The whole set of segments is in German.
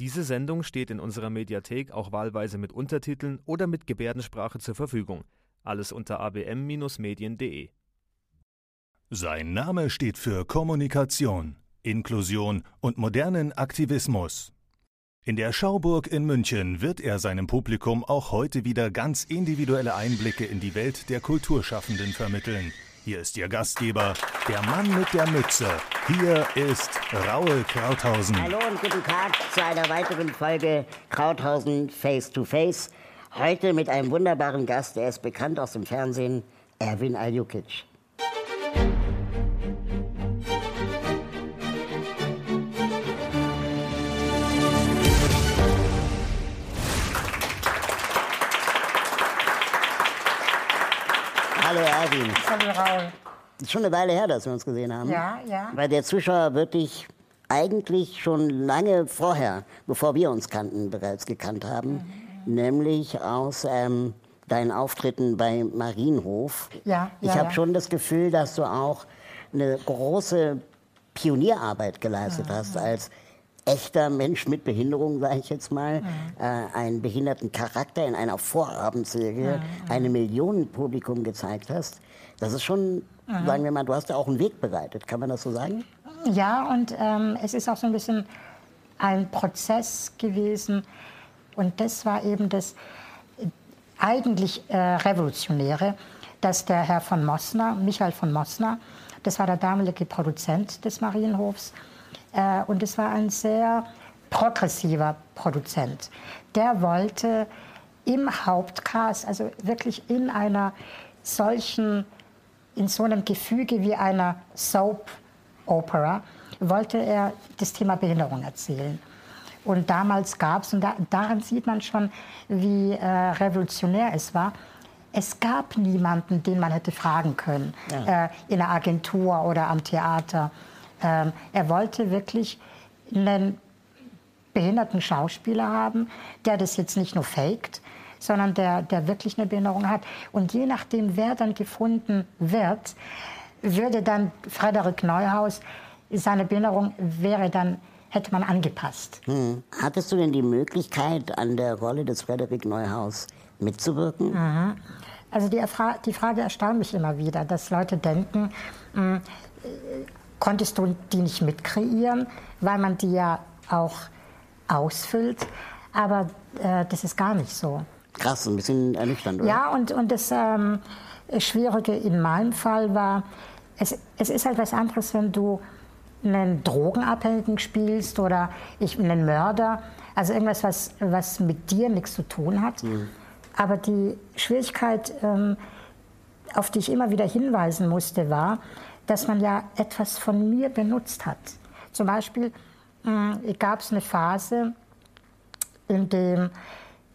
Diese Sendung steht in unserer Mediathek auch wahlweise mit Untertiteln oder mit Gebärdensprache zur Verfügung. Alles unter abm-medien.de. Sein Name steht für Kommunikation, Inklusion und modernen Aktivismus. In der Schauburg in München wird er seinem Publikum auch heute wieder ganz individuelle Einblicke in die Welt der Kulturschaffenden vermitteln. Hier ist Ihr Gastgeber, der Mann mit der Mütze. Hier ist Raul Krauthausen. Hallo und guten Tag zu einer weiteren Folge Krauthausen Face to Face. Heute mit einem wunderbaren Gast, der ist bekannt aus dem Fernsehen, Erwin Aljukic. Hallo Erwin. Hallo Raul. Ist schon eine Weile her, dass wir uns gesehen haben. Ja, ja. Weil der Zuschauer wirklich eigentlich schon lange vorher, bevor wir uns kannten, bereits gekannt haben. Nämlich aus ähm, deinen Auftritten bei Marienhof. Ja, Ich ja, habe ja. schon das Gefühl, dass du auch eine große Pionierarbeit geleistet hast als echter Mensch mit Behinderung, sage ich jetzt mal, äh, einen behinderten Charakter in einer Vorabendserie einem Millionenpublikum gezeigt hast. Das ist schon, sagen wir mal, du hast ja auch einen Weg bereitet, kann man das so sagen? Ja, und ähm, es ist auch so ein bisschen ein Prozess gewesen. Und das war eben das äh, eigentlich äh, Revolutionäre, dass der Herr von Mossner, Michael von Mossner, das war der damalige Produzent des Marienhofs, und es war ein sehr progressiver Produzent. Der wollte im Hauptcast, also wirklich in einer solchen, in so einem Gefüge wie einer Soap Opera, wollte er das Thema Behinderung erzählen. Und damals gab es, und da, daran sieht man schon, wie äh, revolutionär es war, es gab niemanden, den man hätte fragen können, äh, in der Agentur oder am Theater. Ähm, er wollte wirklich einen behinderten Schauspieler haben, der das jetzt nicht nur faked, sondern der, der wirklich eine Behinderung hat. Und je nachdem, wer dann gefunden wird, würde dann Frederik Neuhaus, seine Behinderung wäre dann, hätte man angepasst. Hm. Hattest du denn die Möglichkeit, an der Rolle des Frederik Neuhaus mitzuwirken? Also die, Erfra die Frage erstaunt mich immer wieder, dass Leute denken, mh, äh, konntest du die nicht mitkreieren, weil man die ja auch ausfüllt. Aber äh, das ist gar nicht so. Krass, ein bisschen ernüchternd, oder? Ja, und, und das ähm, Schwierige in meinem Fall war, es, es ist halt was anderes, wenn du einen Drogenabhängigen spielst oder ich, einen Mörder. Also irgendwas, was, was mit dir nichts zu tun hat. Aber die Schwierigkeit, ähm, auf die ich immer wieder hinweisen musste, war, dass man ja etwas von mir benutzt hat. Zum Beispiel gab es eine Phase, in dem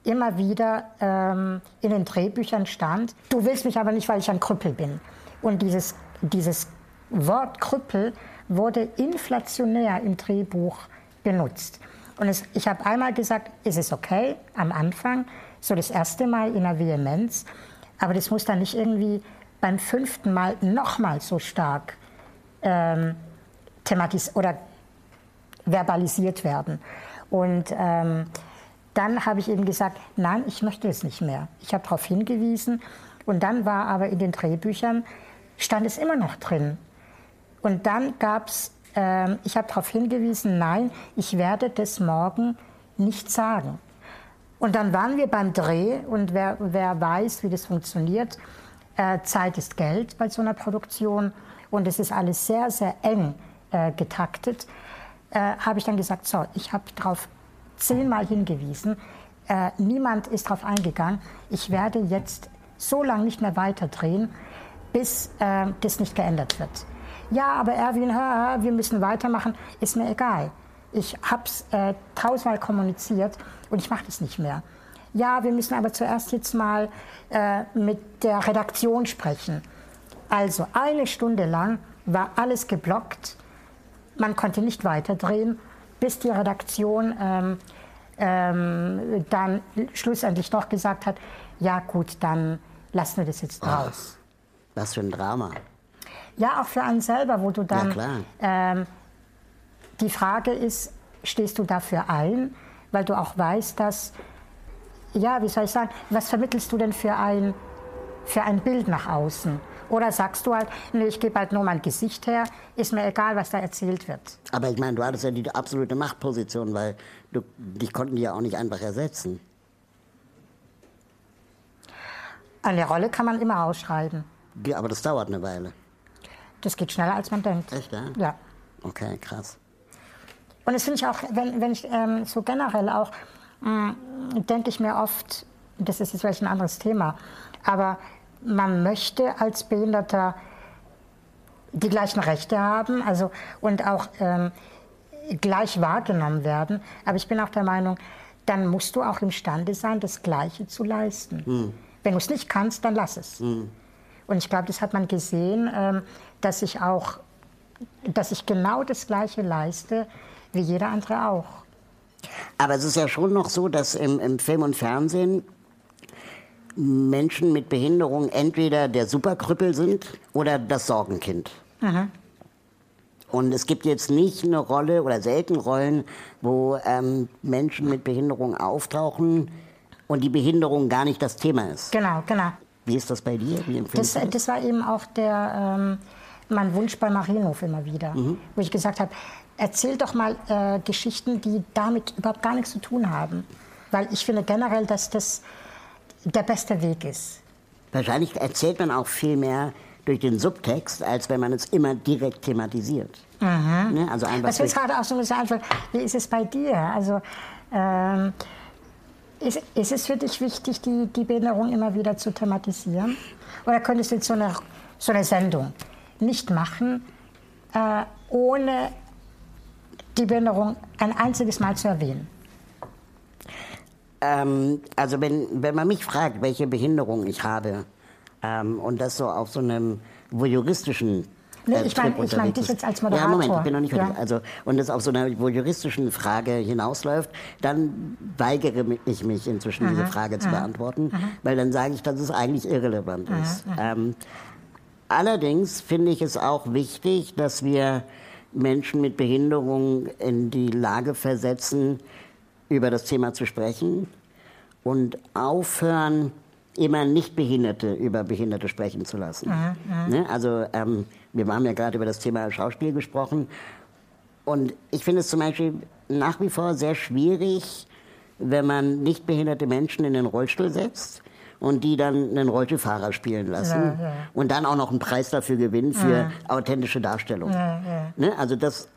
immer wieder ähm, in den Drehbüchern stand, du willst mich aber nicht, weil ich ein Krüppel bin. Und dieses, dieses Wort Krüppel wurde inflationär im Drehbuch benutzt. Und es, ich habe einmal gesagt, es ist okay am Anfang, so das erste Mal in der Vehemenz, aber das muss dann nicht irgendwie beim fünften Mal nochmal so stark ähm, thematis oder verbalisiert werden. Und ähm, dann habe ich eben gesagt, nein, ich möchte es nicht mehr. Ich habe darauf hingewiesen. Und dann war aber in den Drehbüchern, stand es immer noch drin. Und dann gab es, ähm, ich habe darauf hingewiesen, nein, ich werde das morgen nicht sagen. Und dann waren wir beim Dreh und wer, wer weiß, wie das funktioniert, äh, Zeit ist Geld bei so einer Produktion und es ist alles sehr, sehr eng äh, getaktet, äh, habe ich dann gesagt, so, ich habe darauf zehnmal hingewiesen, äh, niemand ist darauf eingegangen, ich werde jetzt so lange nicht mehr weiterdrehen, bis äh, das nicht geändert wird. Ja, aber Erwin, hör, hör, wir müssen weitermachen, ist mir egal. Ich habe es äh, tausendmal kommuniziert und ich mache das nicht mehr. Ja, wir müssen aber zuerst jetzt mal äh, mit der Redaktion sprechen. Also eine Stunde lang war alles geblockt. Man konnte nicht weiterdrehen, bis die Redaktion ähm, ähm, dann schlussendlich doch gesagt hat, ja gut, dann lassen wir das jetzt raus. Was für ein Drama. Ja, auch für einen selber, wo du dann Ja, klar. ähm, die Frage ist, stehst du dafür ein? weil du auch weißt, dass, ja, wie soll ich sagen, was vermittelst du denn für ein, für ein Bild nach außen? Oder sagst du halt, nee, ich gebe halt nur mein Gesicht her, ist mir egal, was da erzählt wird. Aber ich meine, du hattest ja die absolute Machtposition, weil du, dich konnten die ja auch nicht einfach ersetzen. Eine Rolle kann man immer ausschreiben. Ja, aber das dauert eine Weile. Das geht schneller, als man denkt. Echt, ja? Ja. Okay, krass. Und das finde ich auch, wenn, wenn ich ähm, so generell auch, denke ich mir oft, das ist jetzt vielleicht ein anderes Thema, aber man möchte als Behinderter die gleichen Rechte haben also, und auch ähm, gleich wahrgenommen werden. Aber ich bin auch der Meinung, dann musst du auch imstande sein, das Gleiche zu leisten. Hm. Wenn du es nicht kannst, dann lass es. Und ich glaube, das hat man gesehen, ähm, dass ich auch, dass ich genau das Gleiche leiste wie jeder andere auch. Aber es ist ja schon noch so, dass im, im Film und Fernsehen Menschen mit Behinderung entweder der Superkrüppel sind oder das Sorgenkind. Und es gibt jetzt nicht eine Rolle oder selten Rollen, wo ähm, Menschen mit Behinderung auftauchen und die Behinderung gar nicht das Thema ist. Genau, genau. Wie ist das bei dir? Wie Das, du das war eben auch der, ähm, mein Wunsch bei Marienhof immer wieder, wo ich gesagt habe, erzähl doch mal äh, Geschichten, die damit überhaupt gar nichts zu tun haben. Weil ich finde generell, dass das der beste Weg ist. Wahrscheinlich erzählt man auch viel mehr durch den Subtext, als wenn man es immer direkt thematisiert. Ne? Also einfach Was mir gerade auch so gesagt wird, wie ist es bei dir? Also, ähm, ist, ist es für dich wichtig, die, die Behinderung immer wieder zu thematisieren? Oder könntest du jetzt so eine, so eine Sendung nicht machen, äh, ohne die Behinderung ein einziges Mal zu erwähnen? ähm, also wenn, wenn man mich fragt, welche Behinderung ich habe, ähm, und das so auf so einem voyeuristischen Nee, äh, ich mein- Trip ich mein dich jetzt als Ja, Moment, Moderator. ich bin noch nicht fertig. Ja. Also, und das auf so einer voyeuristischen Frage hinausläuft, dann weigere ich mich inzwischen, diese Frage zu beantworten, weil dann sage ich, dass es eigentlich irrelevant ist. Ähm, Allerdings finde ich es auch wichtig, dass wir Menschen mit Behinderung in die Lage versetzen, über das Thema zu sprechen und aufhören, immer Nichtbehinderte über Behinderte sprechen zu lassen. Ne? Also ähm, wir haben ja gerade über das Thema Schauspiel gesprochen und ich finde es zum Beispiel nach wie vor sehr schwierig, wenn man nicht behinderte Menschen in den Rollstuhl setzt und die dann einen Rollstuhlfahrer spielen lassen Ja, ja. und dann auch noch einen Preis dafür gewinnen für authentische Darstellung. Ne? Also das,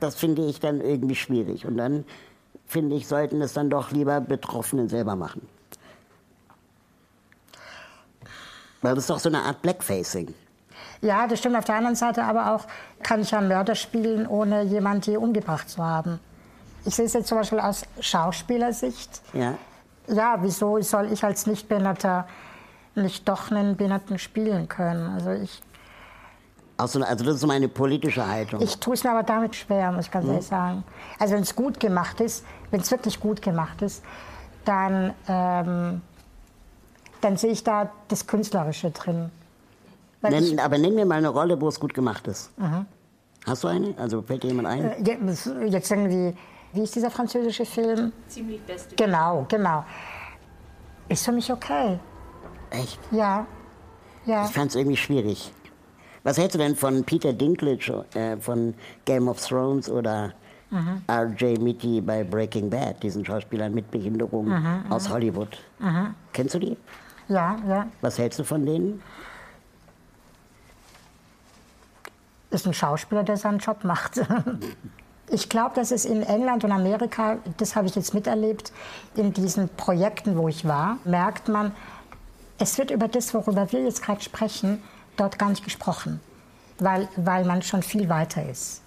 das finde ich dann irgendwie schwierig. Und dann finde ich, sollten es dann doch lieber Betroffene selber machen. Weil das ist doch so eine Art Blackfacing. Ja, das stimmt. Auf der anderen Seite aber auch kann ich ja Mörder spielen, ohne jemanden je umgebracht zu haben. Ich sehe es jetzt zum Beispiel aus Schauspielersicht. Ja? Ja, wieso soll ich als Nichtbehinderter nicht doch einen Behinderten spielen können? Also ich, Auch so, also das ist meine politische Haltung. ich tue es mir aber damit schwer, muss ich ganz ehrlich sagen. Also wenn es gut gemacht ist, wenn es wirklich gut gemacht ist, dann, ähm, dann sehe ich da das Künstlerische drin. Weil ich, Nenn, aber nenn mir mal eine Rolle, wo es gut gemacht ist. Hast du eine? Also fällt dir jemand ein? äh, jetzt irgendwie, wie ist dieser französische Film? Ziemlich beste. Genau, genau. Ist für mich okay. Echt? Ja. Ja. Ich fand es irgendwie schwierig. Was hältst du denn von Peter Dinklage äh, von Game of Thrones oder R.J. Mitty bei Breaking Bad, diesen Schauspielern mit Behinderung aus Hollywood? Kennst du die? Ja, ja. Was hältst du von denen? Ist ein Schauspieler, der seinen Job macht. Ich glaube, dass es in England und Amerika, das habe ich jetzt miterlebt, in diesen Projekten, wo ich war, merkt man, es wird über das, worüber wir jetzt gerade sprechen, dort gar nicht gesprochen, weil, weil man schon viel weiter ist.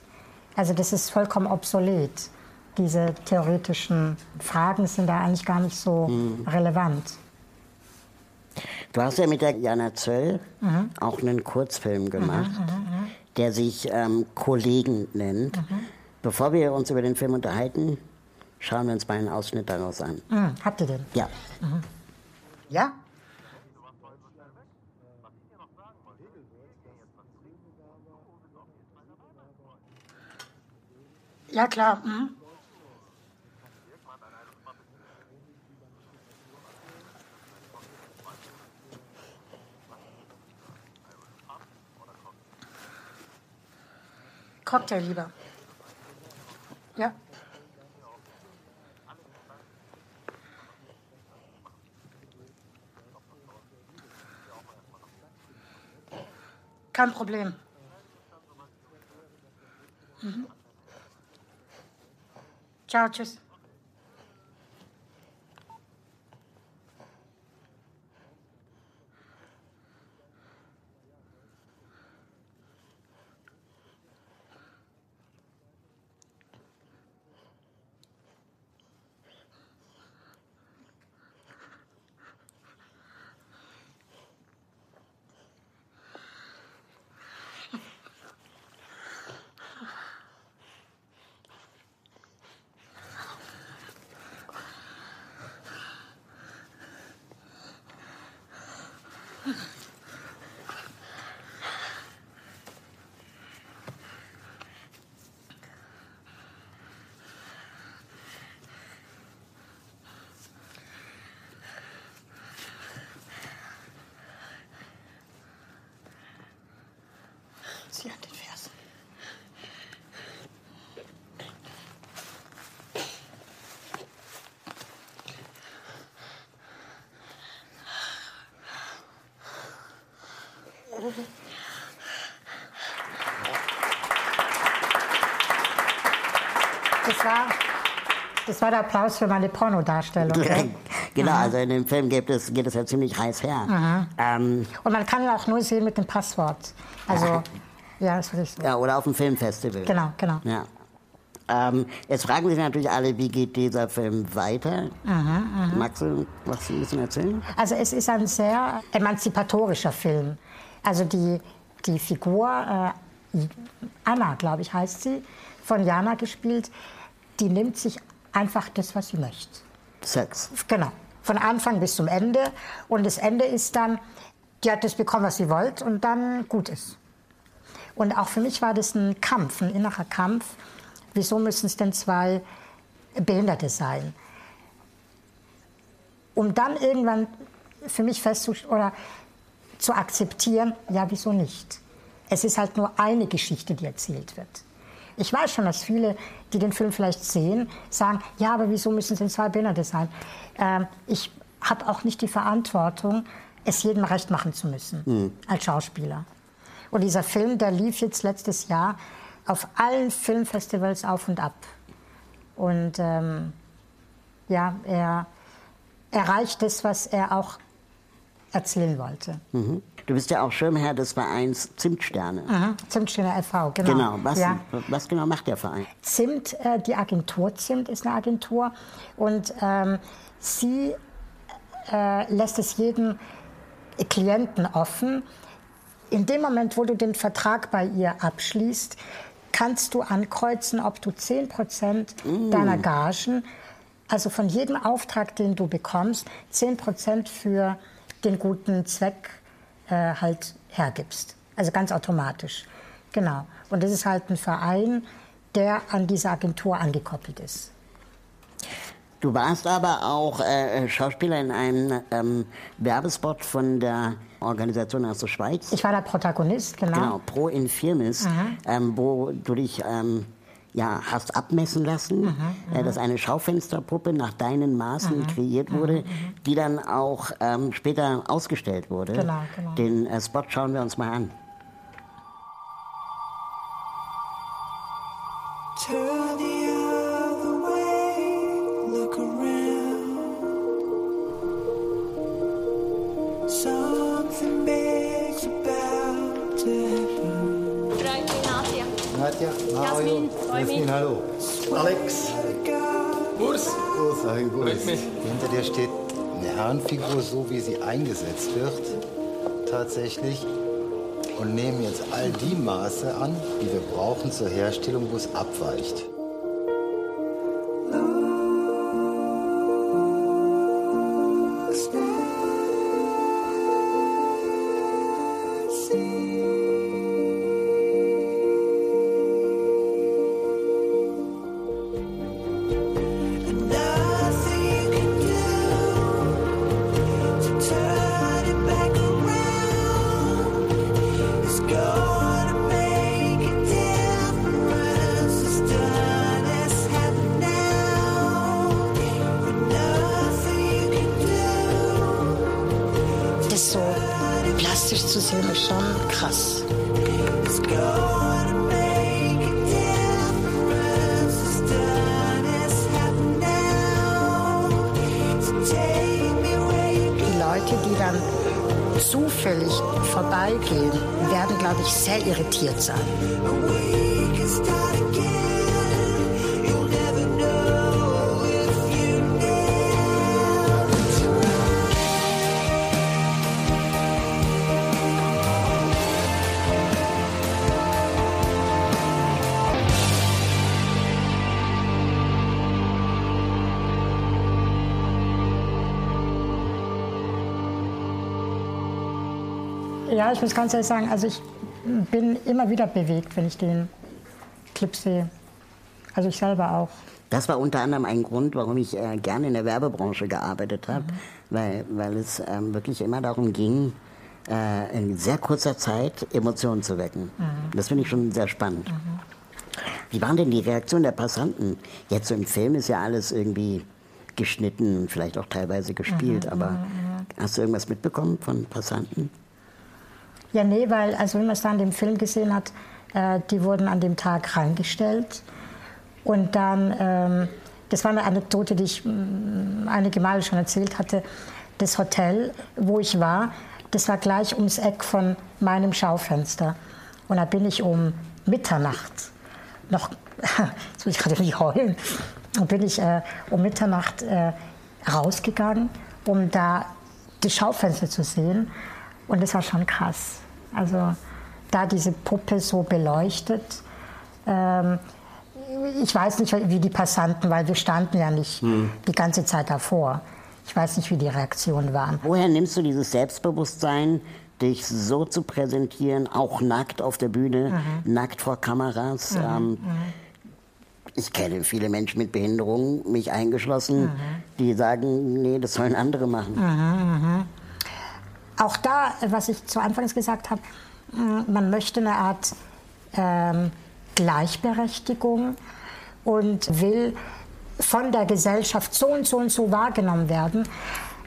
Also das ist vollkommen obsolet. Diese theoretischen Fragen sind da eigentlich gar nicht so relevant. Du hast ja mit der Jana Zöll auch einen Kurzfilm gemacht, der sich ähm, Kollegen nennt. Bevor wir uns über den Film unterhalten, schauen wir uns mal einen Ausschnitt daraus an. Mhm. Habt ihr denn? Ja. Mhm. Ja? Ja, klar. Mhm. Cocktail lieber. Ja. Kein Problem. Mhm. Ciao, tschüss. Sie an den Fersen. Das war, das war der Applaus für meine Pornodarstellung. gell? genau, also in dem Film geht es, geht es ja ziemlich heiß her. Ähm, Und man kann ihn auch nur sehen mit dem Passwort. Also, ja, das würde ich so. ja, oder auf dem Filmfestival. Genau, genau. Ja. Ähm, jetzt fragen sich natürlich alle, wie geht dieser Film weiter? Magst du was ein bisschen erzählen? Also es ist ein sehr emanzipatorischer Film. Also die, die Figur, äh, Anna, glaube ich, heißt sie, von Jana gespielt, die nimmt sich einfach das, was sie möchte. Sex. Genau. Von Anfang bis zum Ende. Und das Ende ist dann, die hat das bekommen, was sie wollte und dann gut ist. Und auch für mich war das ein Kampf, ein innerer Kampf. Wieso müssen es denn zwei Behinderte sein? Um dann irgendwann für mich festzustellen oder zu akzeptieren, ja, wieso nicht? Es ist halt nur eine Geschichte, die erzählt wird. Ich weiß schon, dass viele, die den Film vielleicht sehen, sagen, ja, aber wieso müssen es denn zwei Behinderte sein? Ähm, ich habe auch nicht die Verantwortung, es jedem recht machen zu müssen als Schauspieler. Und dieser Film, der lief jetzt letztes Jahr auf allen Filmfestivals auf und ab. Und ähm, ja, er erreicht das, was er auch erzählen wollte. Mhm. Du bist ja auch Schirmherr des Vereins Zimtsterne. Mhm. Zimtstiner e.V., genau. Genau. Was, Ja. was genau macht der Verein? Zimt, äh, die Agentur Zimt ist eine Agentur und ähm, sie äh, lässt es jedem Klienten offen. In dem Moment, wo du den Vertrag bei ihr abschließt, kannst du ankreuzen, ob du 10 Prozent deiner Gagen, also von jedem Auftrag, den du bekommst, 10 Prozent für den guten Zweck äh, halt hergibst. Also ganz automatisch. Genau. Und das ist halt ein Verein, der an diese Agentur angekoppelt ist. Du warst aber auch äh, Schauspieler in einem ähm, Werbespot von der Organisation aus der Schweiz. Ich war der Protagonist, genau. Genau, Pro Infirmis, ähm, wo du dich ähm, ja, hast abmessen lassen, äh, dass eine Schaufensterpuppe nach deinen Maßen kreiert wurde, die dann auch ähm, später ausgestellt wurde. Genau, genau. Den äh, Spot schauen wir uns mal an. Wird, tatsächlich. Und nehmen jetzt all die Maße an, die wir brauchen zur Herstellung, wo es abweicht. Werden, glaube ich, sehr irritiert sein. Ja, ich muss ganz ehrlich sagen, also ich bin immer wieder bewegt, wenn ich den Clip sehe. Also ich selber auch. Das war unter anderem ein Grund, warum ich äh, gerne in der Werbebranche gearbeitet habe, weil, weil es ähm, wirklich immer darum ging, äh, in sehr kurzer Zeit Emotionen zu wecken. Das finde ich schon sehr spannend. Wie waren denn die Reaktionen der Passanten? Jetzt so im Film ist ja alles irgendwie geschnitten, vielleicht auch teilweise gespielt, aber hast du irgendwas mitbekommen von Passanten? Ja, nee, weil, also wenn man es da in dem Film gesehen hat, äh, die wurden an dem Tag reingestellt. Und dann, ähm, das war eine Anekdote, die ich mm, einige Male schon erzählt hatte, das Hotel, wo ich war, das war gleich ums Eck von meinem Schaufenster. Und da bin ich um Mitternacht noch, jetzt muss ich gerade nicht heulen, und bin ich äh, um Mitternacht äh, rausgegangen, um da das Schaufenster zu sehen. Und das war schon krass. Also da diese Puppe so beleuchtet. Ähm, ich weiß nicht, wie die Passanten, weil wir standen ja nicht die ganze Zeit davor. Ich weiß nicht, wie die Reaktionen waren. Woher nimmst du dieses Selbstbewusstsein, dich so zu präsentieren, auch nackt auf der Bühne, nackt vor Kameras? Ähm, ich kenne viele Menschen mit Behinderung, mich eingeschlossen, die sagen, nee, das sollen andere machen. Auch da, was ich zu Anfangs gesagt habe, mh, man möchte eine Art ähm, Gleichberechtigung und will von der Gesellschaft so und so und so wahrgenommen werden.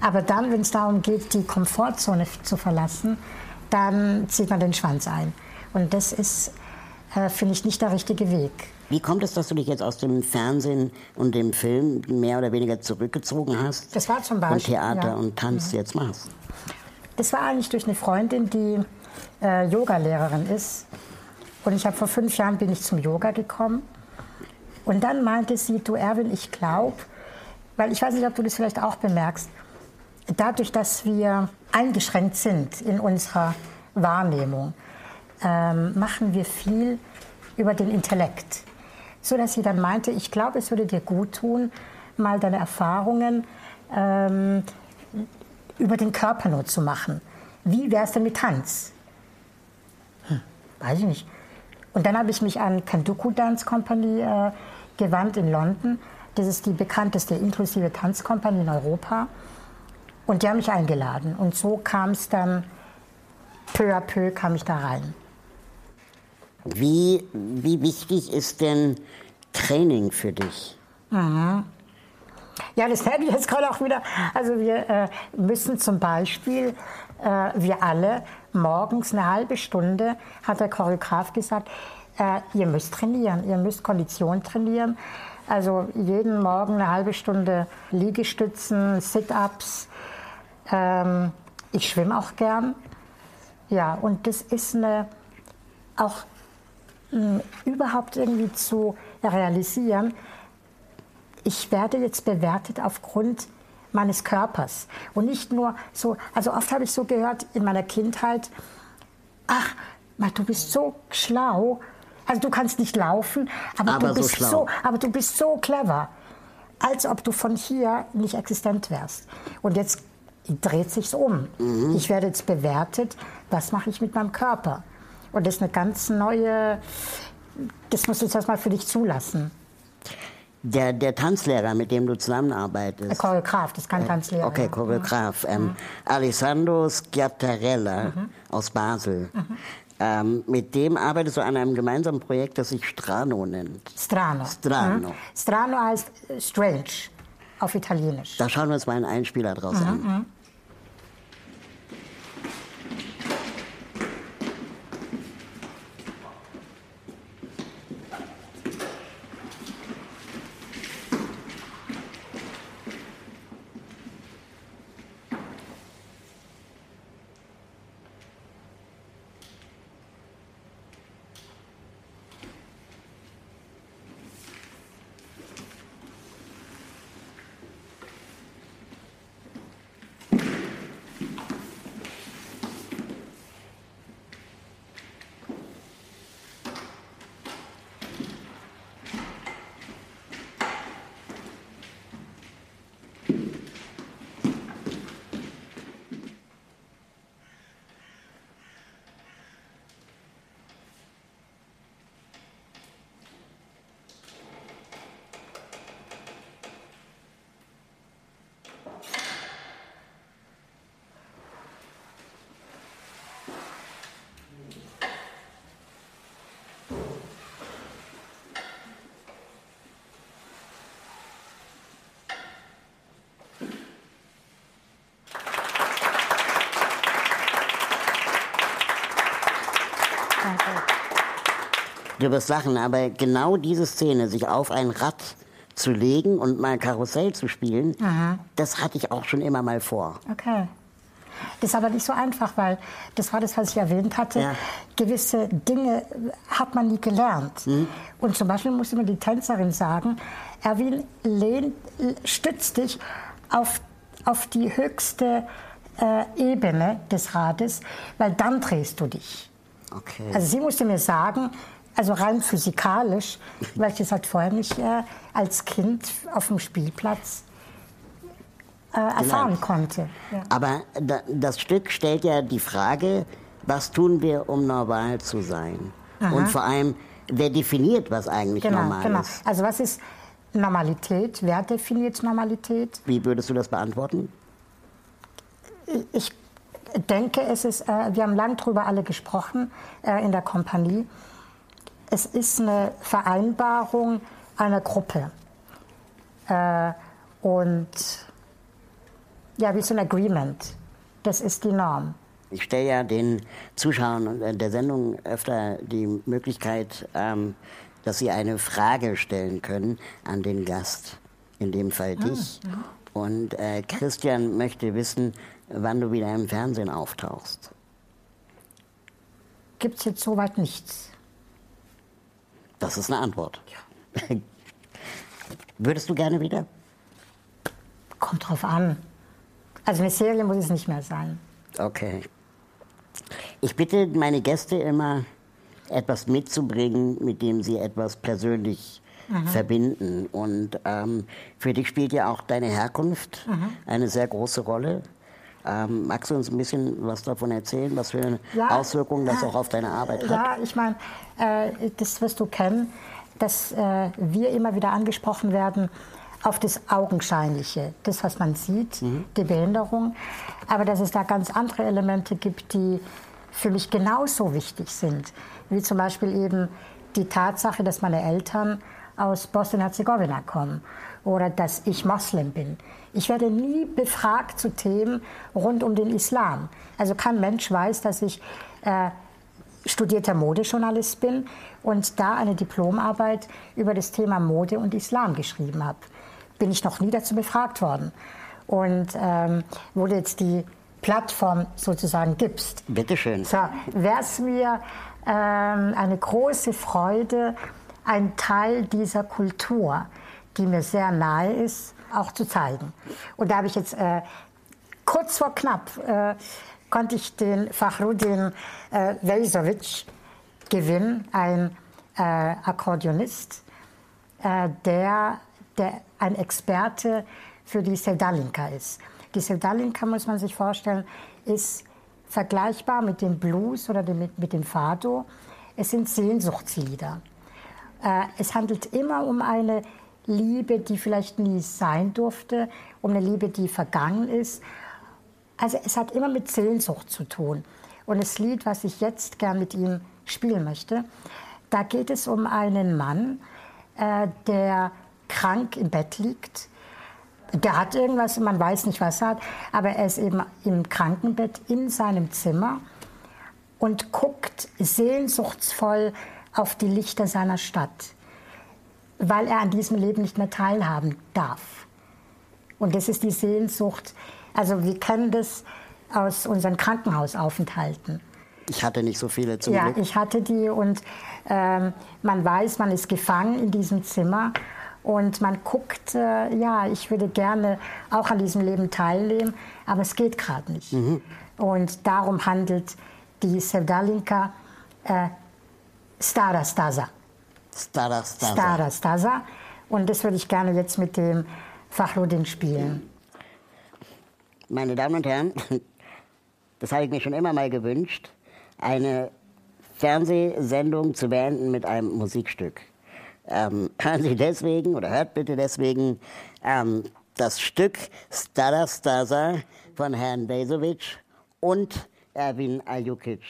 Aber dann, wenn es darum geht, die Komfortzone zu verlassen, dann zieht man den Schwanz ein. Und das ist, äh, finde ich, nicht der richtige Weg. Wie kommt es, dass du dich jetzt aus dem Fernsehen und dem Film mehr oder weniger zurückgezogen hast Das war zum und Beispiel. Theater ja. und Tanz jetzt machst? Das war eigentlich durch eine Freundin, die äh, Yogalehrerin ist. Und ich habe vor fünf Jahren bin ich zum Yoga gekommen. Und dann meinte sie, du Erwin, ich glaube, weil ich weiß nicht, ob du das vielleicht auch bemerkst, dadurch, dass wir eingeschränkt sind in unserer Wahrnehmung, ähm, machen wir viel über den Intellekt. So dass sie dann meinte, ich glaube, es würde dir gut tun, mal deine Erfahrungen ähm, über den Körper nur zu machen. Wie wäre es denn mit Tanz? Hm, weiß ich nicht. Und dann habe ich mich an Kanduku Dance Company äh, gewandt in London. Das ist die bekannteste inklusive Tanzkompanie in Europa. Und die haben mich eingeladen. Und so kam es dann, peu à peu kam ich da rein. Wie, wie wichtig ist denn Training für dich? Ja, das werde ich jetzt gerade auch wieder. Also wir äh, müssen zum Beispiel, äh, wir alle, morgens eine halbe Stunde, hat der Choreograf gesagt, äh, ihr müsst trainieren, ihr müsst Kondition trainieren. Also jeden Morgen eine halbe Stunde Liegestützen, Sit-ups. Ähm, ich schwimme auch gern. Ja, und das ist eine, auch mh, überhaupt irgendwie zu realisieren, ich werde jetzt bewertet aufgrund meines Körpers. Und nicht nur so, also oft habe ich so gehört in meiner Kindheit, ach, du bist so schlau. Also du kannst nicht laufen, aber, Aber du so bist schlau. so, aber du bist so clever. Als ob du von hier nicht existent wärst. Und jetzt dreht sich's um. Ich werde jetzt bewertet, was mache ich mit meinem Körper? Und das ist eine ganz neue, das musst du jetzt erstmal für dich zulassen. Der, der Tanzlehrer, mit dem du zusammenarbeitest. Der Choreograf, das kann Tanzlehrer. Okay, ja. Choreograf. Ähm, Alessandro Schiattarella aus Basel. Ähm, mit dem arbeitest du an einem gemeinsamen Projekt, das sich Strano nennt. Strano. Strano. Mhm. Strano heißt äh, strange auf Italienisch. Da schauen wir uns mal einen Einspieler draus an. Du wirst lachen, aber genau diese Szene, sich auf ein Rad zu legen und mal Karussell zu spielen, das hatte ich auch schon immer mal vor. Okay. Das ist aber nicht so einfach, weil das war das, was ich erwähnt hatte. Ja. Gewisse Dinge hat man nie gelernt. Und zum Beispiel musste mir die Tänzerin sagen, Erwin, lehn, stütz dich auf, auf die höchste äh, Ebene des Rades, weil dann drehst du dich. Okay. Also sie musste mir sagen, also rein physikalisch, weil ich das halt vorher nicht äh, als Kind auf dem Spielplatz äh, erfahren konnte. Ja. Aber da, das Stück stellt ja die Frage, was tun wir, um normal zu sein? Und vor allem, wer definiert, was eigentlich Genau, normal genau. ist? Also was ist Normalität? Wer definiert Normalität? Wie würdest du das beantworten? Ich denke, es ist, äh, wir haben lang drüber alle gesprochen äh, in der Kompanie. Es ist eine Vereinbarung einer Gruppe. Äh, und ja, wie so ein Agreement. Das ist die Norm. Ich stelle ja den Zuschauern äh, der Sendung öfter die Möglichkeit, ähm, dass sie eine Frage stellen können an den Gast, in dem Fall dich. Und äh, Christian möchte wissen, wann du wieder im Fernsehen auftauchst. Gibt es jetzt soweit nichts? Das ist eine Antwort. Würdest du gerne wieder? Kommt drauf an. Also eine Serie muss es nicht mehr sein. Okay. Ich bitte meine Gäste immer, etwas mitzubringen, mit dem sie etwas persönlich verbinden. Und ähm, für dich spielt ja auch deine Herkunft eine sehr große Rolle. Ähm, magst du uns ein bisschen was davon erzählen, was für Ja. Auswirkungen das auch auf deine Arbeit hat? Ja, ich meine, äh, das wirst du kennen, dass äh, wir immer wieder angesprochen werden auf das Augenscheinliche, das, was man sieht, die Behinderung, aber dass es da ganz andere Elemente gibt, die für mich genauso wichtig sind, wie zum Beispiel eben die Tatsache, dass meine Eltern aus Bosnien-Herzegowina kommen oder dass ich Moslem bin. Ich werde nie befragt zu Themen rund um den Islam. Also kein Mensch weiß, dass ich äh, studierter Modejournalist bin und da eine Diplomarbeit über das Thema Mode und Islam geschrieben habe. Bin ich noch nie dazu befragt worden. Und ähm, wo du jetzt die Plattform sozusagen gibst, Bitteschön. so, wäre es mir ähm, eine große Freude, einen Teil dieser Kultur, die mir sehr nahe ist, auch zu zeigen. Und da habe ich jetzt äh, kurz vor knapp äh, konnte ich den Fachrudin äh, Vejsovic gewinnen, ein äh, Akkordeonist, äh, der, der ein Experte für die Sevdalinka ist. Die Sevdalinka, muss man sich vorstellen, ist vergleichbar mit dem Blues oder dem, mit, mit dem Fado. Es sind Sehnsuchtslieder. Äh, es handelt immer um eine Liebe, die vielleicht nie sein durfte, um eine Liebe, die vergangen ist. Also es hat immer mit Sehnsucht zu tun. Und das Lied, was ich jetzt gern mit ihm spielen möchte, da geht es um einen Mann, äh, der krank im Bett liegt. Der hat irgendwas, man weiß nicht, was er hat, aber er ist eben im Krankenbett in seinem Zimmer und guckt sehnsuchtsvoll auf die Lichter seiner Stadt, weil er an diesem Leben nicht mehr teilhaben darf. Und das ist die Sehnsucht. Also wir kennen das aus unseren Krankenhausaufenthalten. Ich hatte nicht so viele zum Ja, Glück. ich hatte die und ähm, man weiß, man ist gefangen in diesem Zimmer und man guckt, äh, ja, ich würde gerne auch an diesem Leben teilnehmen, aber es geht gerade nicht. Und darum handelt die Sevdalinka äh, Stara Stasa. Stara, Stara. Stara Stasa. Und das würde ich gerne jetzt mit dem Fachrudin spielen. Meine Damen und Herren, das habe ich mir schon immer mal gewünscht, eine Fernsehsendung zu beenden mit einem Musikstück. Ähm, hören Sie deswegen oder hört bitte deswegen ähm, das Stück Stada Stasa von Herrn Bezovic und Erwin Aljukic,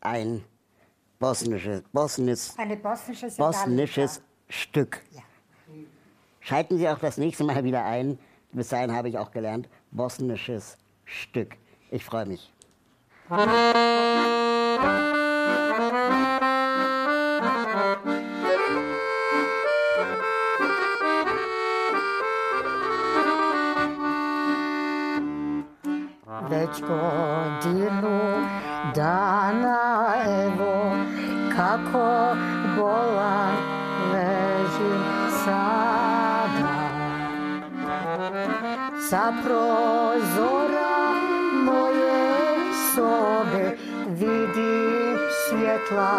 ein bosnisches, bosnisches, Eine bosnische bosnisches Stück. Ja. Schalten Sie auch das nächste Mal wieder ein. Bis dahin habe ich auch gelernt, bosnisches Stück. Ich freue mich. Bolan ležim sada. Sa prozora moje sobe vidim svjetla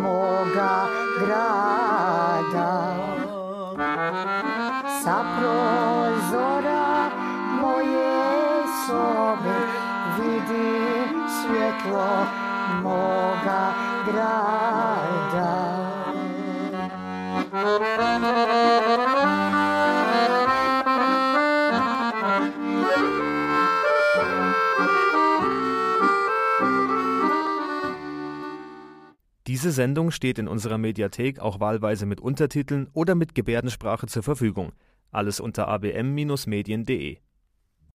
moga grada. Sa prozora moje sobe vidim svjetlo moga grada Diese Sendung steht in unserer Mediathek auch wahlweise mit Untertiteln oder mit Gebärdensprache zur Verfügung. Alles unter abm-medien.de